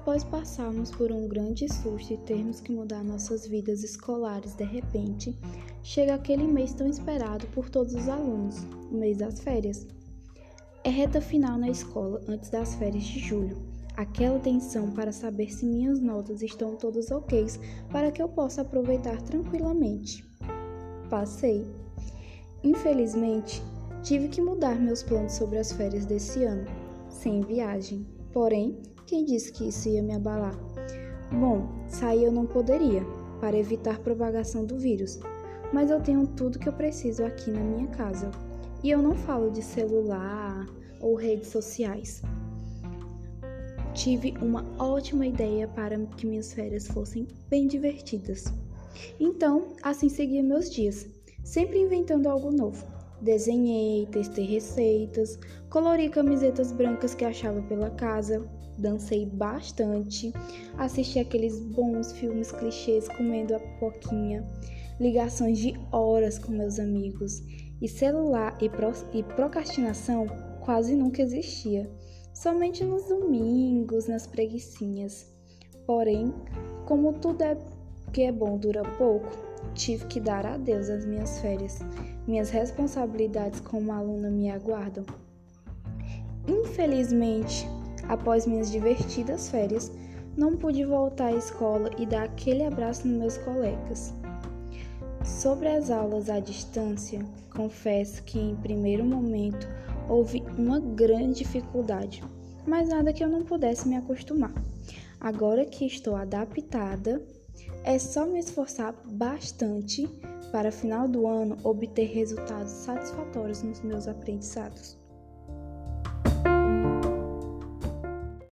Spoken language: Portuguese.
Após passarmos por um grande susto e termos que mudar nossas vidas escolares de repente, chega aquele mês tão esperado por todos os alunos, o mês das férias. É reta final na escola antes das férias de julho. Aquela tensão para saber se minhas notas estão todas ok para que eu possa aproveitar tranquilamente. Passei. Infelizmente, tive que mudar meus planos sobre as férias desse ano, sem viagem. Porém, quem disse que isso ia me abalar? Bom, sair eu não poderia, para evitar propagação do vírus, mas eu tenho tudo que eu preciso aqui na minha casa. E eu não falo de celular ou redes sociais. Tive uma ótima ideia para que minhas férias fossem bem divertidas. Então, assim segui meus dias, sempre inventando algo novo. Desenhei, testei receitas, colori camisetas brancas que achava pela casa, dancei bastante, assisti aqueles bons filmes clichês comendo a poquinha, ligações de horas com meus amigos, e celular e, pro, e procrastinação quase nunca existia, somente nos domingos, nas preguiçinhas. Porém, como tudo é que é bom dura pouco, tive que dar adeus às minhas férias. Minhas responsabilidades como aluna me aguardam. Infelizmente, Após minhas divertidas férias, não pude voltar à escola e dar aquele abraço nos meus colegas. Sobre as aulas à distância, confesso que em primeiro momento houve uma grande dificuldade, mas nada que eu não pudesse me acostumar. Agora que estou adaptada, é só me esforçar bastante para final do ano obter resultados satisfatórios nos meus aprendizados.